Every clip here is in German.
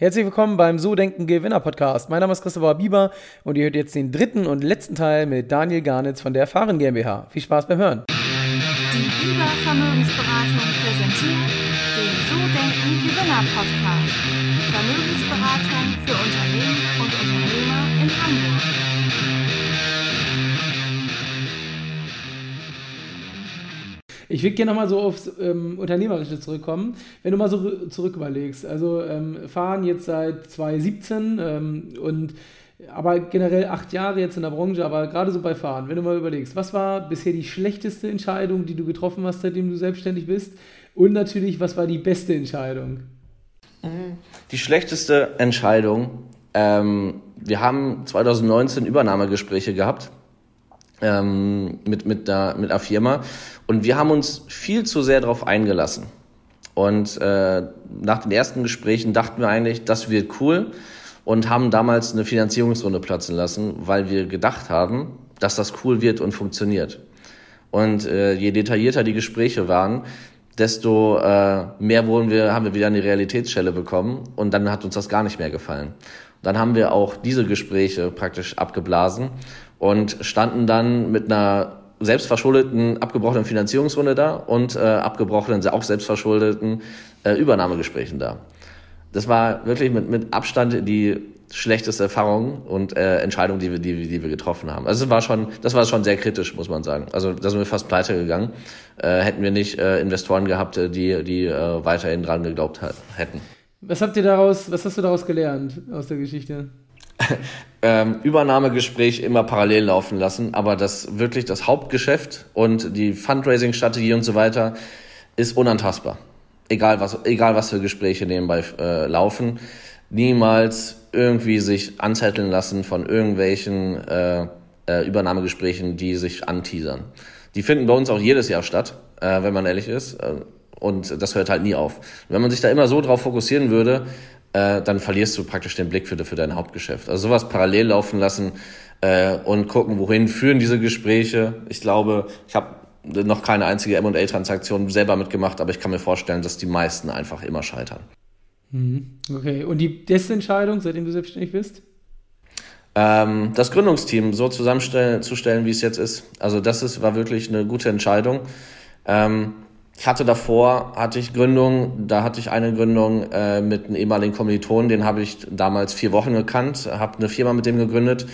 Herzlich willkommen beim So Denken Gewinner Podcast. Mein Name ist Christopher Bieber und ihr hört jetzt den dritten und letzten Teil mit Daniel Garnitz von der Erfahren GmbH. Viel Spaß beim Hören. Die Bieber Vermögensberatung präsentiert den So Denken Gewinner Podcast. Vermögensberatung für Unternehmen und Unternehmer in Hamburg. Ich würde gerne nochmal so aufs ähm, Unternehmerische zurückkommen. Wenn du mal so zurück überlegst, also ähm, fahren jetzt seit 2017 ähm, und aber generell acht Jahre jetzt in der Branche, aber gerade so bei Fahren, wenn du mal überlegst, was war bisher die schlechteste Entscheidung, die du getroffen hast, seitdem du selbstständig bist? Und natürlich, was war die beste Entscheidung? Die schlechteste Entscheidung, ähm, wir haben 2019 Übernahmegespräche gehabt ähm, mit, mit, der, mit einer Firma und wir haben uns viel zu sehr darauf eingelassen. Und äh, nach den ersten Gesprächen dachten wir eigentlich, das wird cool und haben damals eine Finanzierungsrunde platzen lassen, weil wir gedacht haben, dass das cool wird und funktioniert. Und äh, je detaillierter die Gespräche waren, desto äh, mehr wurden wir, haben wir wieder eine Realitätsschelle bekommen und dann hat uns das gar nicht mehr gefallen. Dann haben wir auch diese Gespräche praktisch abgeblasen und standen dann mit einer selbstverschuldeten, abgebrochenen Finanzierungsrunde da und äh, abgebrochenen, auch selbstverschuldeten äh, Übernahmegesprächen da. Das war wirklich mit, mit Abstand die schlechteste Erfahrung und äh, Entscheidung, die wir, die, die wir getroffen haben. Also es war schon, das war schon sehr kritisch, muss man sagen. Also da sind wir fast pleite gegangen. Äh, hätten wir nicht äh, Investoren gehabt, äh, die, die äh, weiterhin dran geglaubt hätten. Was habt ihr daraus, was hast du daraus gelernt aus der Geschichte? ähm, Übernahmegespräch immer parallel laufen lassen, aber das wirklich das Hauptgeschäft und die Fundraising-Strategie und so weiter ist unantastbar. Egal was, egal was für Gespräche nebenbei äh, laufen, niemals irgendwie sich anzetteln lassen von irgendwelchen äh, äh, Übernahmegesprächen, die sich anteasern. Die finden bei uns auch jedes Jahr statt, äh, wenn man ehrlich ist. Äh, und das hört halt nie auf. Wenn man sich da immer so drauf fokussieren würde, äh, dann verlierst du praktisch den Blick für, für dein Hauptgeschäft. Also sowas parallel laufen lassen äh, und gucken, wohin führen diese Gespräche. Ich glaube, ich habe noch keine einzige M&A-Transaktion selber mitgemacht, aber ich kann mir vorstellen, dass die meisten einfach immer scheitern. Mhm. Okay, und die beste Entscheidung, seitdem du selbstständig bist? Ähm, das Gründungsteam so zusammenzustellen, wie es jetzt ist. Also das ist, war wirklich eine gute Entscheidung. Ähm, ich hatte davor, hatte ich Gründung, da hatte ich eine Gründung äh, mit einem ehemaligen Kommiliton, den habe ich damals vier Wochen gekannt, habe eine Firma mit dem gegründet.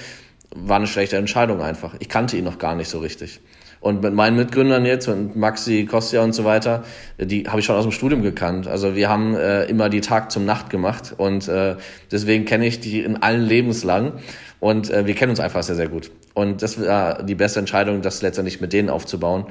War eine schlechte Entscheidung einfach. Ich kannte ihn noch gar nicht so richtig. Und mit meinen Mitgründern jetzt und Maxi, Kostja und so weiter, die habe ich schon aus dem Studium gekannt. Also wir haben äh, immer die Tag zum Nacht gemacht und äh, deswegen kenne ich die in allen Lebenslang und äh, wir kennen uns einfach sehr, sehr gut. Und das war die beste Entscheidung, das letztendlich mit denen aufzubauen.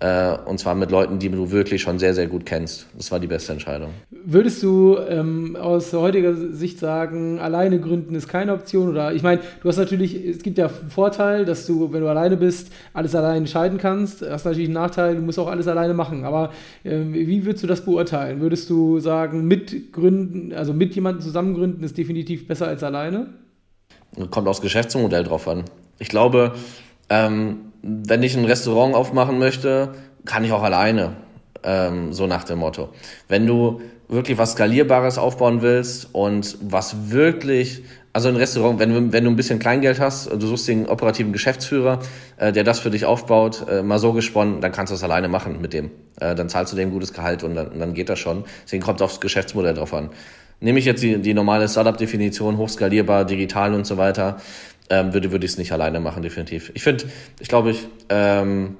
Äh, und zwar mit Leuten, die du wirklich schon sehr, sehr gut kennst. Das war die beste Entscheidung. Würdest du ähm, aus heutiger Sicht sagen, alleine gründen ist keine Option? Oder ich meine, du hast natürlich, es gibt ja einen Vorteil, dass du, wenn du alleine bist, alles alleine entscheiden kannst. Das ist natürlich ein Nachteil, du musst auch alles alleine machen. Aber ähm, wie würdest du das beurteilen? Würdest du sagen, mit Gründen, also mit jemandem zusammen gründen ist definitiv besser als alleine? Kommt aufs Geschäftsmodell drauf an. Ich glaube, ähm, wenn ich ein Restaurant aufmachen möchte, kann ich auch alleine. Ähm, so nach dem Motto. Wenn du wirklich was Skalierbares aufbauen willst und was wirklich, also ein Restaurant, wenn du, wenn du ein bisschen Kleingeld hast, du suchst den operativen Geschäftsführer, äh, der das für dich aufbaut, äh, mal so gesponnen, dann kannst du das alleine machen mit dem. Äh, dann zahlst du dem gutes Gehalt und dann, dann geht das schon. Deswegen kommt aufs Geschäftsmodell drauf an. Nehme ich jetzt die, die normale Startup-Definition, hochskalierbar, digital und so weiter, ähm, würde, würde ich es nicht alleine machen, definitiv. Ich finde, ich glaube, ich, ähm,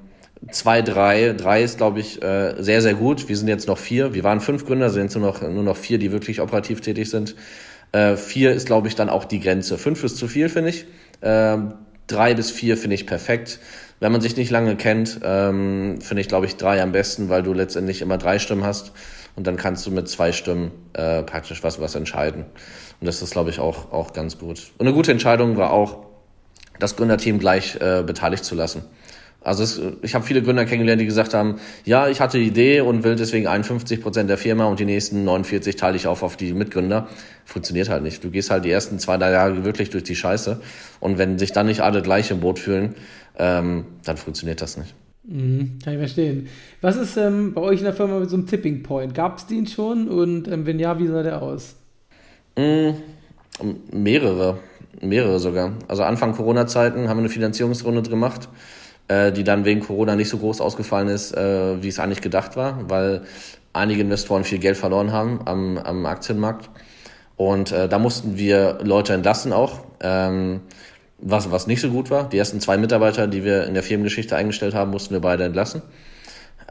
zwei, drei, drei ist, glaube ich, äh, sehr, sehr gut. Wir sind jetzt noch vier. Wir waren fünf Gründer, sind jetzt nur noch, nur noch vier, die wirklich operativ tätig sind. Äh, vier ist, glaube ich, dann auch die Grenze. Fünf ist zu viel, finde ich. Ähm, drei bis vier finde ich perfekt. Wenn man sich nicht lange kennt, ähm, finde ich, glaube ich, drei am besten, weil du letztendlich immer drei Stimmen hast und dann kannst du mit zwei Stimmen äh, praktisch was, was entscheiden. Und das ist, glaube ich, auch, auch ganz gut. Und eine gute Entscheidung war auch, das Gründerteam gleich äh, beteiligt zu lassen. Also es, ich habe viele Gründer kennengelernt, die gesagt haben, ja, ich hatte die Idee und will deswegen 51 Prozent der Firma und die nächsten 49 teile ich auf auf die Mitgründer. Funktioniert halt nicht. Du gehst halt die ersten zwei, drei Jahre wirklich durch die Scheiße und wenn sich dann nicht alle gleich im Boot fühlen, ähm, dann funktioniert das nicht. Mhm, kann ich verstehen. Was ist ähm, bei euch in der Firma mit so einem Tipping Point? Gab es den schon und ähm, wenn ja, wie sah der aus? Mm, mehrere, mehrere sogar. Also Anfang Corona-Zeiten haben wir eine Finanzierungsrunde gemacht, äh, die dann wegen Corona nicht so groß ausgefallen ist, äh, wie es eigentlich gedacht war, weil einige Investoren viel Geld verloren haben am, am Aktienmarkt. Und äh, da mussten wir Leute entlassen auch, ähm, was, was nicht so gut war. Die ersten zwei Mitarbeiter, die wir in der Firmengeschichte eingestellt haben, mussten wir beide entlassen.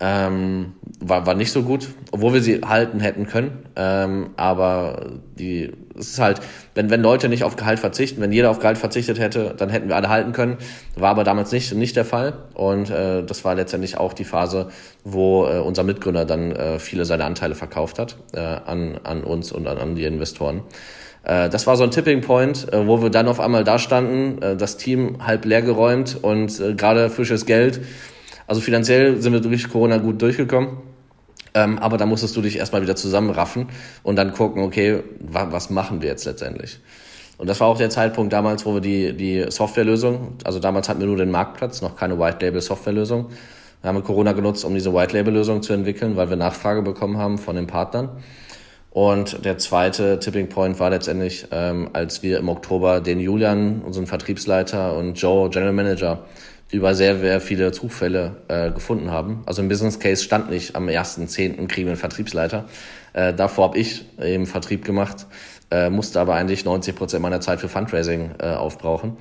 Ähm, war, war nicht so gut, obwohl wir sie halten hätten können. Ähm, aber die, es ist halt, wenn, wenn Leute nicht auf Gehalt verzichten, wenn jeder auf Gehalt verzichtet hätte, dann hätten wir alle halten können. War aber damals nicht, nicht der Fall. Und äh, das war letztendlich auch die Phase, wo äh, unser Mitgründer dann äh, viele seiner Anteile verkauft hat äh, an, an uns und an, an die Investoren. Äh, das war so ein Tipping Point, äh, wo wir dann auf einmal da standen, äh, das Team halb leer geräumt und äh, gerade frisches Geld also finanziell sind wir durch Corona gut durchgekommen. Ähm, aber da musstest du dich erstmal wieder zusammenraffen und dann gucken, okay, wa was machen wir jetzt letztendlich? Und das war auch der Zeitpunkt damals, wo wir die, die Softwarelösung, also damals hatten wir nur den Marktplatz, noch keine White Label Softwarelösung. Wir haben Corona genutzt, um diese White Label Lösung zu entwickeln, weil wir Nachfrage bekommen haben von den Partnern. Und der zweite Tipping Point war letztendlich, ähm, als wir im Oktober den Julian, unseren Vertriebsleiter und Joe, General Manager, über sehr, sehr viele Zufälle äh, gefunden haben. Also im Business Case stand nicht am 1.10. kriegen wir einen Vertriebsleiter. Äh, davor habe ich eben Vertrieb gemacht, äh, musste aber eigentlich 90 Prozent meiner Zeit für Fundraising äh, aufbrauchen.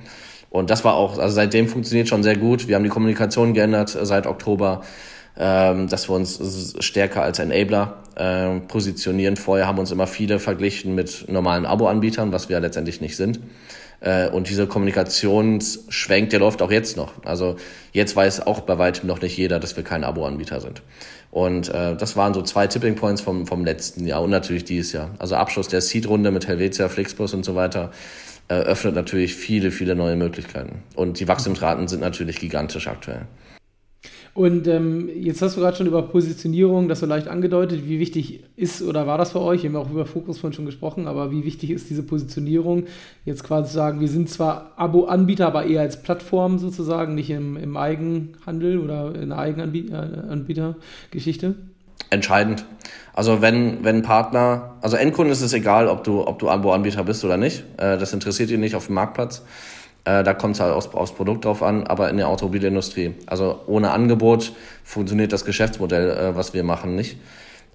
Und das war auch, also seitdem funktioniert schon sehr gut. Wir haben die Kommunikation geändert seit Oktober, ähm, dass wir uns stärker als Enabler äh, positionieren. Vorher haben uns immer viele verglichen mit normalen Abo-Anbietern, was wir letztendlich nicht sind. Äh, und dieser Kommunikationsschwenk, der läuft auch jetzt noch. Also jetzt weiß auch bei weitem noch nicht jeder, dass wir kein Abo-Anbieter sind. Und äh, das waren so zwei Tipping Points vom, vom letzten Jahr und natürlich dieses Jahr. Also Abschluss der Seed-Runde mit Helvetia, Flixbus und so weiter äh, öffnet natürlich viele, viele neue Möglichkeiten. Und die Wachstumsraten sind natürlich gigantisch aktuell. Und ähm, jetzt hast du gerade schon über Positionierung das so leicht angedeutet. Wie wichtig ist oder war das für euch? Wir haben auch über Fokus von schon gesprochen, aber wie wichtig ist diese Positionierung? Jetzt quasi zu sagen, wir sind zwar Abo-Anbieter, aber eher als Plattform sozusagen, nicht im, im Eigenhandel oder in der Eigenanbietergeschichte? Entscheidend. Also wenn, wenn Partner, also Endkunden ist es egal, ob du, ob du Abo-Anbieter bist oder nicht. Äh, das interessiert ihn nicht auf dem Marktplatz. Äh, da kommt es halt aufs, aufs Produkt drauf an, aber in der Automobilindustrie. Also ohne Angebot funktioniert das Geschäftsmodell, äh, was wir machen, nicht,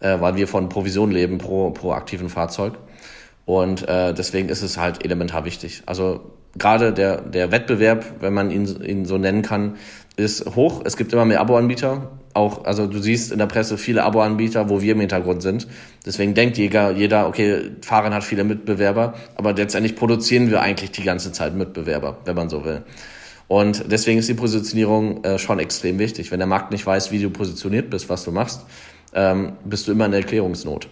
äh, weil wir von Provision leben pro, pro aktiven Fahrzeug. Und äh, deswegen ist es halt elementar wichtig. Also gerade der, der Wettbewerb, wenn man ihn, ihn so nennen kann, ist hoch. Es gibt immer mehr Abo-Anbieter. Auch, also du siehst in der Presse viele Abo-Anbieter, wo wir im Hintergrund sind. Deswegen denkt jeder, jeder, okay, Fahren hat viele Mitbewerber, aber letztendlich produzieren wir eigentlich die ganze Zeit Mitbewerber, wenn man so will. Und deswegen ist die Positionierung äh, schon extrem wichtig. Wenn der Markt nicht weiß, wie du positioniert bist, was du machst, ähm, bist du immer in der Erklärungsnot.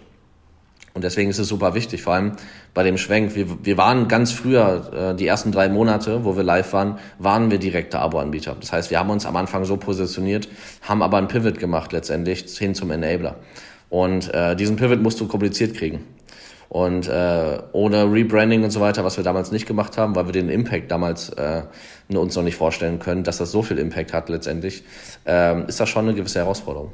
Und deswegen ist es super wichtig, vor allem bei dem Schwenk. Wir, wir waren ganz früher, äh, die ersten drei Monate, wo wir live waren, waren wir direkter Abo-Anbieter. Das heißt, wir haben uns am Anfang so positioniert, haben aber einen Pivot gemacht letztendlich hin zum Enabler. Und äh, diesen Pivot musst du kompliziert kriegen. Und äh, ohne Rebranding und so weiter, was wir damals nicht gemacht haben, weil wir den Impact damals äh, uns noch nicht vorstellen können, dass das so viel Impact hat letztendlich, äh, ist das schon eine gewisse Herausforderung.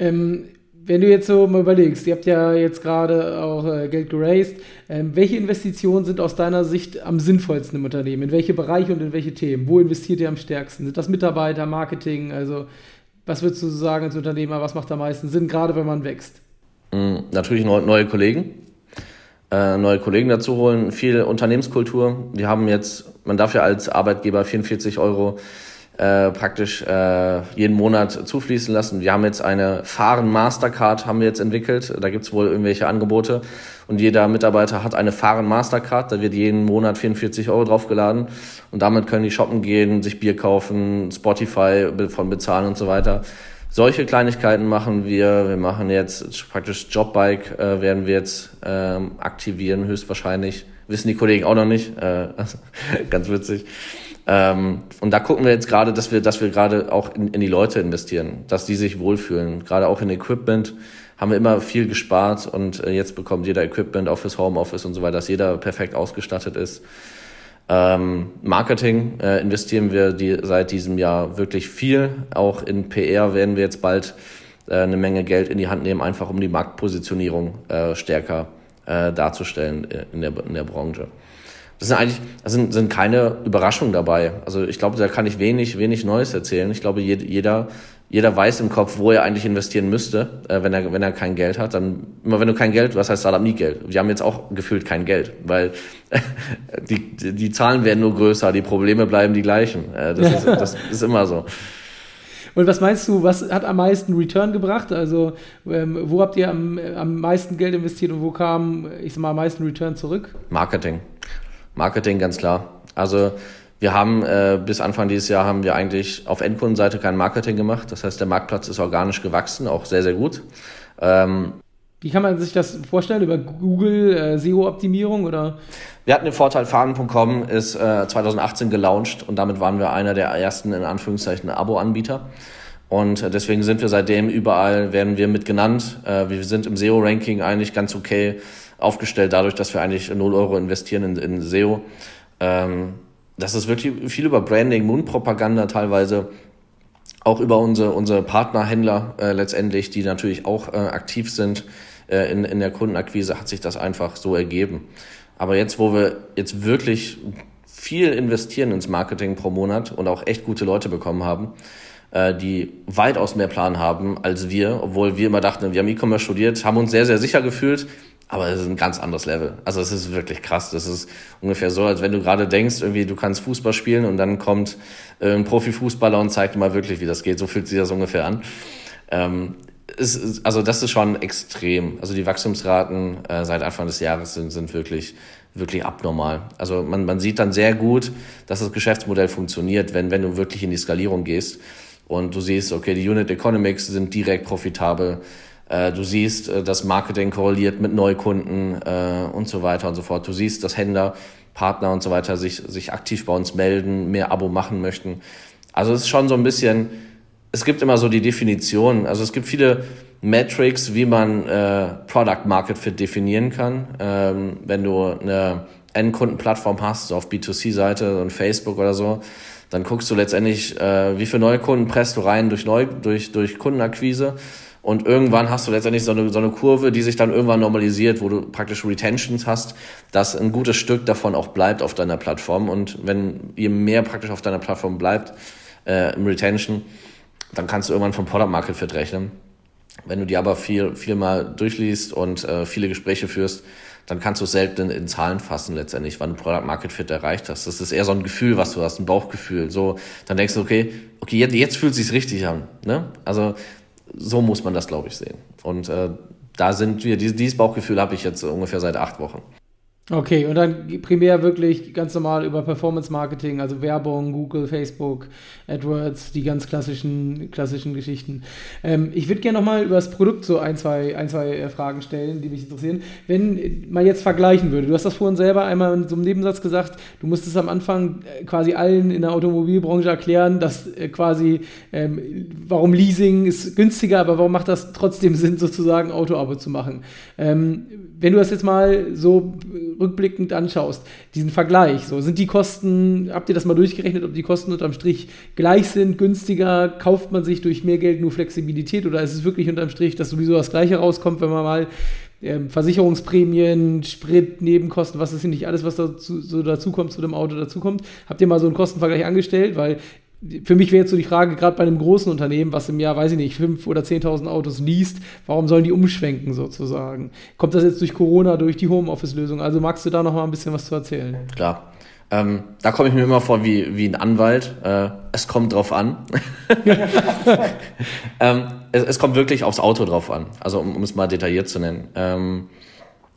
Ähm, wenn du jetzt so mal überlegst, ihr habt ja jetzt gerade auch äh, Geld geraced, ähm, welche Investitionen sind aus deiner Sicht am sinnvollsten im Unternehmen? In welche Bereiche und in welche Themen? Wo investiert ihr am stärksten? Sind das Mitarbeiter, Marketing? Also, was würdest du sagen als Unternehmer, was macht am meisten Sinn, gerade wenn man wächst? Mhm, natürlich neue, Kollegen. Äh, neue Kollegen dazu holen, viel Unternehmenskultur. Wir haben jetzt, man darf ja als Arbeitgeber 44 Euro äh, praktisch äh, jeden Monat zufließen lassen. Wir haben jetzt eine Fahren Mastercard haben wir jetzt entwickelt. Da gibt's wohl irgendwelche Angebote und jeder Mitarbeiter hat eine Fahren Mastercard. Da wird jeden Monat 44 Euro draufgeladen und damit können die shoppen gehen, sich Bier kaufen, Spotify von bezahlen und so weiter. Solche Kleinigkeiten machen wir. Wir machen jetzt praktisch Jobbike äh, werden wir jetzt ähm, aktivieren höchstwahrscheinlich. Wissen die Kollegen auch noch nicht. Äh, ganz witzig. Ähm, und da gucken wir jetzt gerade, dass wir, dass wir gerade auch in, in die Leute investieren, dass die sich wohlfühlen. Gerade auch in Equipment haben wir immer viel gespart und äh, jetzt bekommt jeder Equipment auch fürs Homeoffice und so weiter, dass jeder perfekt ausgestattet ist. Ähm, Marketing äh, investieren wir die, seit diesem Jahr wirklich viel. Auch in PR werden wir jetzt bald äh, eine Menge Geld in die Hand nehmen, einfach um die Marktpositionierung äh, stärker äh, darzustellen in der, in der Branche. Das sind eigentlich, das sind, sind keine Überraschungen dabei. Also ich glaube, da kann ich wenig, wenig Neues erzählen. Ich glaube, jeder, jeder weiß im Kopf, wo er eigentlich investieren müsste, äh, wenn er, wenn er kein Geld hat. Dann, immer wenn du kein Geld, was heißt Startup nie Geld? Wir haben jetzt auch gefühlt kein Geld, weil die, die Zahlen werden nur größer, die Probleme bleiben die gleichen. Äh, das, ist, das ist immer so. Und was meinst du, was hat am meisten Return gebracht? Also, ähm, wo habt ihr am, am meisten Geld investiert und wo kam, ich sag mal, am meisten Return zurück? Marketing. Marketing, ganz klar. Also wir haben äh, bis Anfang dieses Jahr haben wir eigentlich auf Endkundenseite kein Marketing gemacht. Das heißt, der Marktplatz ist organisch gewachsen, auch sehr, sehr gut. Ähm, Wie kann man sich das vorstellen? Über Google äh, SEO-Optimierung oder? Wir hatten den Vorteil, Fahnen.com ist äh, 2018 gelauncht und damit waren wir einer der ersten, in Anführungszeichen, Abo-Anbieter. Und äh, deswegen sind wir seitdem überall, werden wir mit genannt. Äh, wir sind im SEO-Ranking eigentlich ganz okay aufgestellt, dadurch, dass wir eigentlich 0 Euro investieren in, in SEO. Ähm, das ist wirklich viel über Branding, Mundpropaganda teilweise, auch über unsere, unsere Partnerhändler äh, letztendlich, die natürlich auch äh, aktiv sind äh, in, in der Kundenakquise, hat sich das einfach so ergeben. Aber jetzt, wo wir jetzt wirklich viel investieren ins Marketing pro Monat und auch echt gute Leute bekommen haben, äh, die weitaus mehr Plan haben als wir, obwohl wir immer dachten, wir haben E-Commerce studiert, haben uns sehr, sehr sicher gefühlt, aber es ist ein ganz anderes Level. Also es ist wirklich krass. Das ist ungefähr so, als wenn du gerade denkst, irgendwie du kannst Fußball spielen und dann kommt ein Profifußballer und zeigt dir mal wirklich, wie das geht. So fühlt sich das ungefähr an. Ähm, ist, also das ist schon extrem. Also die Wachstumsraten äh, seit Anfang des Jahres sind, sind wirklich wirklich abnormal. Also man, man sieht dann sehr gut, dass das Geschäftsmodell funktioniert, wenn, wenn du wirklich in die Skalierung gehst und du siehst, okay, die Unit Economics sind direkt profitabel. Äh, du siehst, äh, dass Marketing korreliert mit Neukunden äh, und so weiter und so fort. Du siehst, dass Händler, Partner und so weiter sich, sich aktiv bei uns melden, mehr Abo machen möchten. Also es ist schon so ein bisschen, es gibt immer so die Definition, also es gibt viele Metrics, wie man äh, Product Market Fit definieren kann. Ähm, wenn du eine Endkundenplattform hast, so auf B2C-Seite und Facebook oder so, dann guckst du letztendlich, äh, wie viele neue Kunden presst du rein durch, Neu durch, durch Kundenakquise und irgendwann hast du letztendlich so eine, so eine Kurve, die sich dann irgendwann normalisiert, wo du praktisch Retentions hast, dass ein gutes Stück davon auch bleibt auf deiner Plattform. Und wenn je mehr praktisch auf deiner Plattform bleibt äh, im Retention, dann kannst du irgendwann vom Product Market Fit rechnen. Wenn du die aber viel, viel mal durchliest und äh, viele Gespräche führst, dann kannst du es selten in, in, Zahlen fassen letztendlich, wann du Product Market Fit erreicht hast. Das ist eher so ein Gefühl, was du hast, ein Bauchgefühl. So, dann denkst du, okay, okay, jetzt, jetzt fühlt es sich richtig an. Ne? Also so muss man das, glaube ich, sehen. Und äh, da sind wir, dieses Bauchgefühl habe ich jetzt ungefähr seit acht Wochen. Okay, und dann primär wirklich ganz normal über Performance Marketing, also Werbung, Google, Facebook, AdWords, die ganz klassischen, klassischen Geschichten. Ähm, ich würde gerne nochmal über das Produkt so ein, zwei, ein, zwei äh, Fragen stellen, die mich interessieren. Wenn man jetzt vergleichen würde, du hast das vorhin selber einmal in so einem Nebensatz gesagt, du musstest am Anfang äh, quasi allen in der Automobilbranche erklären, dass äh, quasi, ähm, warum Leasing ist günstiger, aber warum macht das trotzdem Sinn, sozusagen Autoabo zu machen? Ähm, wenn du das jetzt mal so rückblickend anschaust, diesen Vergleich, so sind die Kosten, habt ihr das mal durchgerechnet, ob die Kosten unterm Strich gleich sind, günstiger, kauft man sich durch mehr Geld nur Flexibilität oder ist es wirklich unterm Strich, dass sowieso das Gleiche rauskommt, wenn man mal ähm, Versicherungsprämien, Sprit, Nebenkosten, was ist nicht alles, was dazu, so dazukommt, zu dem Auto dazukommt. Habt ihr mal so einen Kostenvergleich angestellt? Weil für mich wäre jetzt so die Frage, gerade bei einem großen Unternehmen, was im Jahr, weiß ich nicht, 5.000 oder 10.000 Autos liest, warum sollen die umschwenken sozusagen? Kommt das jetzt durch Corona, durch die Homeoffice-Lösung? Also magst du da noch mal ein bisschen was zu erzählen? Klar. Ähm, da komme ich mir immer vor wie, wie ein Anwalt. Äh, es kommt drauf an. ähm, es, es, kommt wirklich aufs Auto drauf an. Also um, um es mal detailliert zu nennen. Ähm,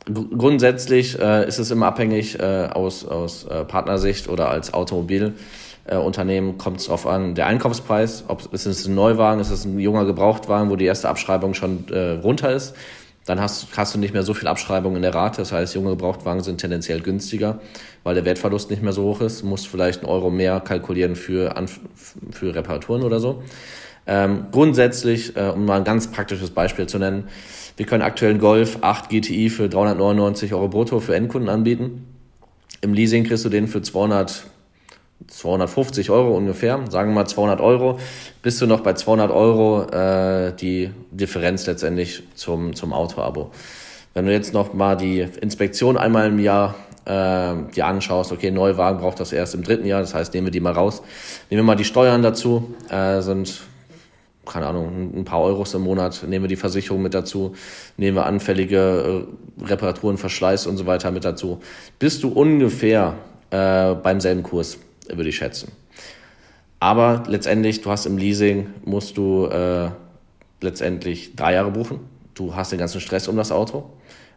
grundsätzlich äh, ist es immer abhängig äh, aus, aus äh, Partnersicht oder als Automobil äh, Unternehmen kommt es darauf an, der Einkaufspreis, ob ist es ein Neuwagen, ist es ein junger Gebrauchtwagen, wo die erste Abschreibung schon äh, runter ist. Dann hast, hast du nicht mehr so viel Abschreibung in der Rate. Das heißt, junge Gebrauchtwagen sind tendenziell günstiger, weil der Wertverlust nicht mehr so hoch ist. Du musst vielleicht einen Euro mehr kalkulieren für, für Reparaturen oder so. Ähm, grundsätzlich, äh, um mal ein ganz praktisches Beispiel zu nennen, wir können aktuell einen Golf 8 GTI für 399 Euro brutto für Endkunden anbieten. Im Leasing kriegst du den für 200 250 Euro ungefähr, sagen wir mal 200 Euro, bist du noch bei 200 Euro äh, die Differenz letztendlich zum, zum Auto-Abo. Wenn du jetzt noch mal die Inspektion einmal im Jahr äh, dir anschaust, okay, Neuwagen braucht das erst im dritten Jahr, das heißt, nehmen wir die mal raus. Nehmen wir mal die Steuern dazu, äh, sind, keine Ahnung, ein paar Euros im Monat, nehmen wir die Versicherung mit dazu, nehmen wir anfällige äh, Reparaturen, Verschleiß und so weiter mit dazu. Bist du ungefähr äh, beim selben Kurs, würde ich schätzen. Aber letztendlich, du hast im Leasing, musst du äh, letztendlich drei Jahre buchen. Du hast den ganzen Stress um das Auto.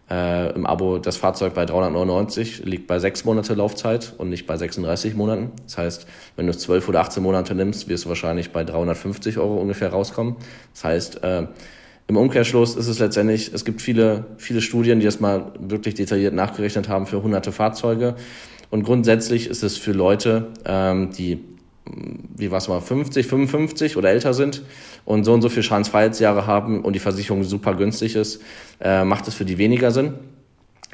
Äh, Im Abo das Fahrzeug bei 399 liegt bei sechs Monate Laufzeit und nicht bei 36 Monaten. Das heißt, wenn du es 12 oder 18 Monate nimmst, wirst du wahrscheinlich bei 350 Euro ungefähr rauskommen. Das heißt, äh, im Umkehrschluss ist es letztendlich, es gibt viele, viele Studien, die das mal wirklich detailliert nachgerechnet haben für hunderte Fahrzeuge. Und grundsätzlich ist es für Leute, ähm, die wie was mal 50, 55 oder älter sind und so und so viel Schadensfreiheitsjahre haben und die Versicherung super günstig ist, äh, macht es für die weniger Sinn.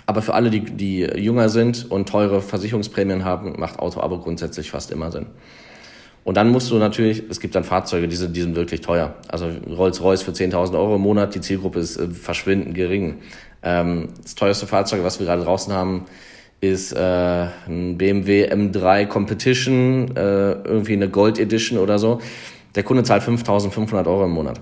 Aber für alle, die, die jünger sind und teure Versicherungsprämien haben, macht Auto aber grundsätzlich fast immer Sinn. Und dann musst du natürlich, es gibt dann Fahrzeuge, die sind, die sind wirklich teuer. Also Rolls-Royce für 10.000 Euro im Monat, die Zielgruppe ist äh, verschwindend gering. Ähm, das teuerste Fahrzeug, was wir gerade draußen haben, ist äh, ein BMW M3 Competition, äh, irgendwie eine Gold Edition oder so. Der Kunde zahlt 5.500 Euro im Monat.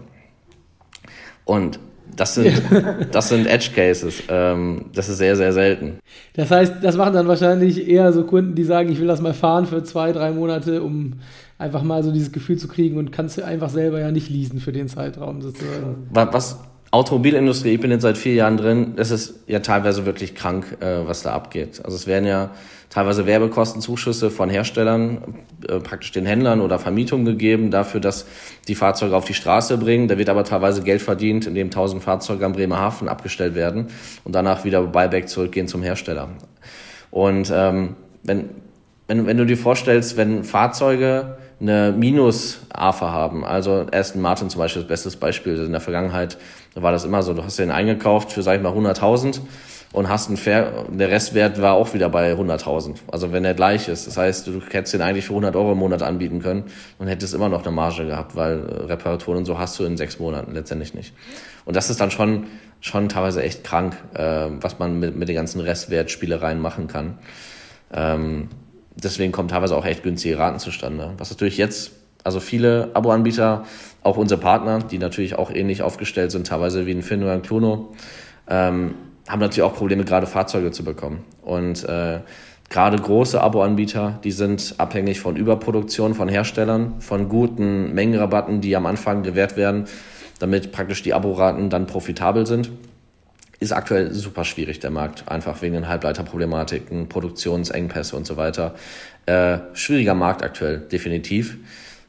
Und das sind, das sind Edge Cases. Ähm, das ist sehr, sehr selten. Das heißt, das machen dann wahrscheinlich eher so Kunden, die sagen, ich will das mal fahren für zwei, drei Monate, um einfach mal so dieses Gefühl zu kriegen und kannst du einfach selber ja nicht leasen für den Zeitraum sozusagen. Was, Automobilindustrie, ich bin jetzt seit vier Jahren drin, es ist ja teilweise wirklich krank, äh, was da abgeht. Also es werden ja teilweise Werbekostenzuschüsse von Herstellern, äh, praktisch den Händlern oder Vermietungen gegeben, dafür, dass die Fahrzeuge auf die Straße bringen. Da wird aber teilweise Geld verdient, indem 1000 Fahrzeuge am Bremerhaven abgestellt werden und danach wieder Buyback zurückgehen zum Hersteller. Und ähm, wenn, wenn, wenn du dir vorstellst, wenn Fahrzeuge eine Minus-AFA haben. Also Aston Martin zum Beispiel, das beste Beispiel. In der Vergangenheit war das immer so, du hast den eingekauft für, sag ich mal, 100.000 und hast einen Fair, der Restwert war auch wieder bei 100.000. Also wenn der gleich ist. Das heißt, du hättest den eigentlich für 100 Euro im Monat anbieten können und hättest immer noch eine Marge gehabt, weil äh, Reparaturen und so hast du in sechs Monaten letztendlich nicht. Und das ist dann schon, schon teilweise echt krank, äh, was man mit, mit den ganzen Restwertspielereien machen kann. Ähm, deswegen kommen teilweise auch echt günstige Raten zustande. Was natürlich jetzt, also viele Abo-Anbieter, auch unsere Partner, die natürlich auch ähnlich aufgestellt sind, teilweise wie ein Finn oder ein Klono, ähm, haben natürlich auch Probleme, gerade Fahrzeuge zu bekommen. Und äh, gerade große Abo-Anbieter, die sind abhängig von Überproduktion von Herstellern, von guten Mengenrabatten, die am Anfang gewährt werden, damit praktisch die Aboraten dann profitabel sind ist aktuell super schwierig, der Markt, einfach wegen den Halbleiterproblematiken, Produktionsengpässe und so weiter. Äh, schwieriger Markt aktuell, definitiv.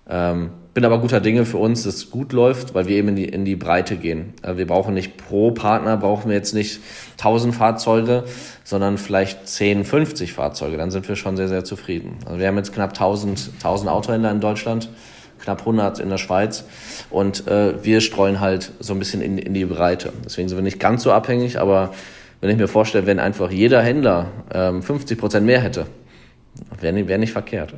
Ähm, bin aber guter Dinge für uns, dass es gut läuft, weil wir eben in die, in die Breite gehen. Äh, wir brauchen nicht pro Partner, brauchen wir jetzt nicht 1000 Fahrzeuge, sondern vielleicht 10, 50 Fahrzeuge. Dann sind wir schon sehr, sehr zufrieden. Also wir haben jetzt knapp 1000, 1000 Autohändler in Deutschland knapp 100 in der Schweiz. Und äh, wir streuen halt so ein bisschen in, in die Breite. Deswegen sind wir nicht ganz so abhängig, aber wenn ich mir vorstelle, wenn einfach jeder Händler ähm, 50 Prozent mehr hätte, wäre wär nicht verkehrt.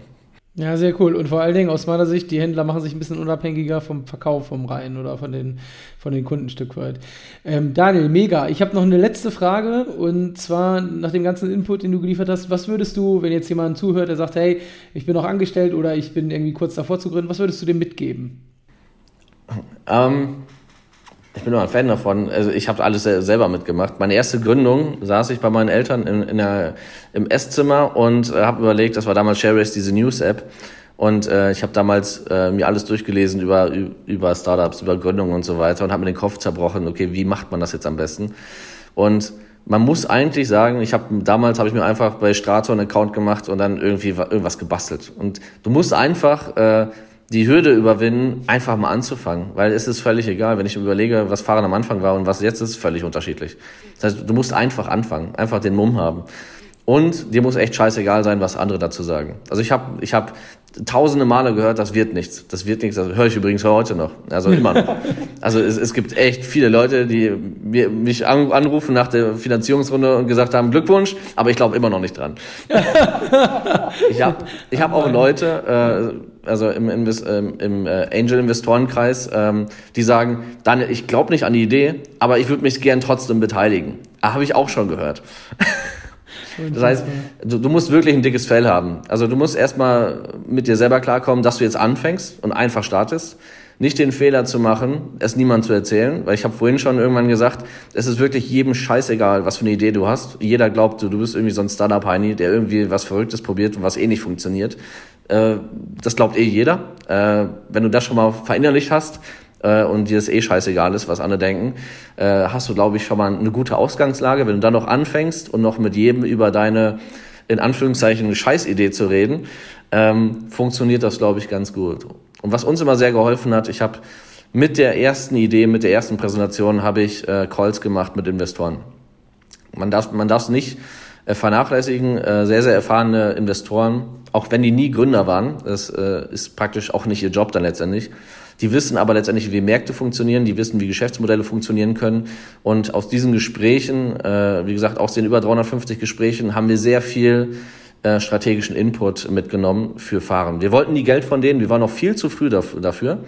Ja, sehr cool. Und vor allen Dingen aus meiner Sicht, die Händler machen sich ein bisschen unabhängiger vom Verkauf vom Rhein oder von den, von den Kunden ein Stück weit. Ähm, Daniel, mega. Ich habe noch eine letzte Frage und zwar nach dem ganzen Input, den du geliefert hast, was würdest du, wenn jetzt jemand zuhört, der sagt, hey, ich bin noch angestellt oder ich bin irgendwie kurz davor zu gründen, was würdest du dem mitgeben? Ähm, ich bin immer ein Fan davon. Also ich habe alles selber mitgemacht. Meine erste Gründung saß ich bei meinen Eltern in, in der, im Esszimmer und äh, habe überlegt, das war damals ShareRace, diese News-App. Und äh, ich habe damals äh, mir alles durchgelesen über, über Startups, über Gründungen und so weiter und habe mir den Kopf zerbrochen, okay, wie macht man das jetzt am besten? Und man muss eigentlich sagen, ich habe damals habe ich mir einfach bei Strato einen Account gemacht und dann irgendwie irgendwas gebastelt. Und du musst einfach äh, die Hürde überwinden, einfach mal anzufangen, weil es ist völlig egal, wenn ich überlege, was Fahren am Anfang war und was jetzt ist, völlig unterschiedlich. Das heißt, du musst einfach anfangen, einfach den Mumm haben. Und dir muss echt scheißegal sein, was andere dazu sagen. Also ich habe ich hab tausende Male gehört, das wird nichts. Das wird nichts. Das höre ich übrigens heute noch. Also immer noch. Also es, es gibt echt viele Leute, die mich anrufen nach der Finanzierungsrunde und gesagt haben, Glückwunsch, aber ich glaube immer noch nicht dran. ich habe ich hab auch Leute, äh, also im, Invest, ähm, im äh, Angel-Investorenkreis, ähm, die sagen, Daniel, ich glaube nicht an die Idee, aber ich würde mich gern trotzdem beteiligen. Habe ich auch schon gehört. Das heißt, du, du, musst wirklich ein dickes Fell haben. Also du musst erstmal mit dir selber klarkommen, dass du jetzt anfängst und einfach startest. Nicht den Fehler zu machen, es niemandem zu erzählen, weil ich habe vorhin schon irgendwann gesagt, es ist wirklich jedem scheißegal, was für eine Idee du hast. Jeder glaubt, du, du bist irgendwie so ein Startup-Heini, der irgendwie was Verrücktes probiert und was eh nicht funktioniert. Äh, das glaubt eh jeder. Äh, wenn du das schon mal verinnerlicht hast, äh, und dir es eh scheißegal ist, was andere denken, äh, hast du, glaube ich, schon mal eine gute Ausgangslage. Wenn du dann noch anfängst und noch mit jedem über deine, in Anführungszeichen, Scheißidee zu reden, ähm, funktioniert das, glaube ich, ganz gut. Und was uns immer sehr geholfen hat, ich habe mit der ersten Idee, mit der ersten Präsentation, habe ich äh, Calls gemacht mit Investoren. Man darf man darf nicht vernachlässigen. Äh, sehr, sehr erfahrene Investoren, auch wenn die nie Gründer waren, das äh, ist praktisch auch nicht ihr Job dann letztendlich, die wissen aber letztendlich, wie Märkte funktionieren, die wissen, wie Geschäftsmodelle funktionieren können. Und aus diesen Gesprächen, äh, wie gesagt, aus den über 350 Gesprächen, haben wir sehr viel äh, strategischen Input mitgenommen für Fahren. Wir wollten nie Geld von denen, wir waren noch viel zu früh dafür.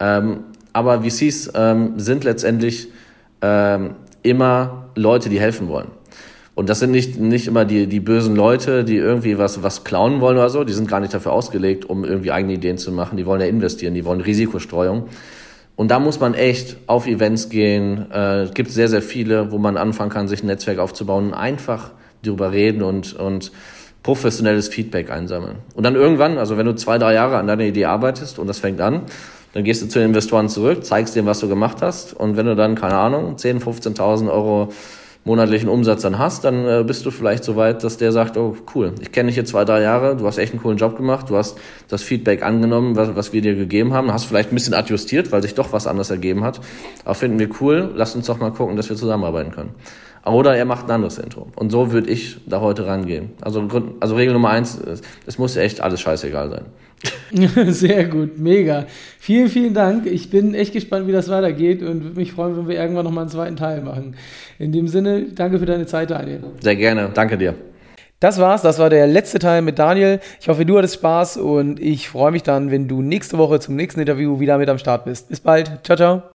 Ähm, aber VCs ähm, sind letztendlich ähm, immer Leute, die helfen wollen. Und das sind nicht, nicht immer die, die bösen Leute, die irgendwie was, was klauen wollen oder so. Die sind gar nicht dafür ausgelegt, um irgendwie eigene Ideen zu machen. Die wollen ja investieren, die wollen Risikostreuung. Und da muss man echt auf Events gehen. Äh, gibt sehr, sehr viele, wo man anfangen kann, sich ein Netzwerk aufzubauen und einfach darüber reden und, und professionelles Feedback einsammeln. Und dann irgendwann, also wenn du zwei, drei Jahre an deiner Idee arbeitest und das fängt an, dann gehst du zu den Investoren zurück, zeigst denen, was du gemacht hast. Und wenn du dann, keine Ahnung, 10.000, 15.000 Euro monatlichen Umsatz dann hast, dann äh, bist du vielleicht so weit, dass der sagt, oh cool, ich kenne dich jetzt zwei, drei Jahre, du hast echt einen coolen Job gemacht, du hast das Feedback angenommen, was, was wir dir gegeben haben, hast vielleicht ein bisschen adjustiert, weil sich doch was anderes ergeben hat. Aber finden wir cool, lass uns doch mal gucken, dass wir zusammenarbeiten können. Oder er macht ein anderes Intro. Und so würde ich da heute rangehen. Also, also Regel Nummer eins, es muss echt alles scheißegal sein. Sehr gut, mega. Vielen, vielen Dank. Ich bin echt gespannt, wie das weitergeht und würde mich freuen, wenn wir irgendwann nochmal einen zweiten Teil machen. In dem Sinne, danke für deine Zeit, Daniel. Sehr gerne, danke dir. Das war's, das war der letzte Teil mit Daniel. Ich hoffe, du hattest Spaß und ich freue mich dann, wenn du nächste Woche zum nächsten Interview wieder mit am Start bist. Bis bald. Ciao, ciao.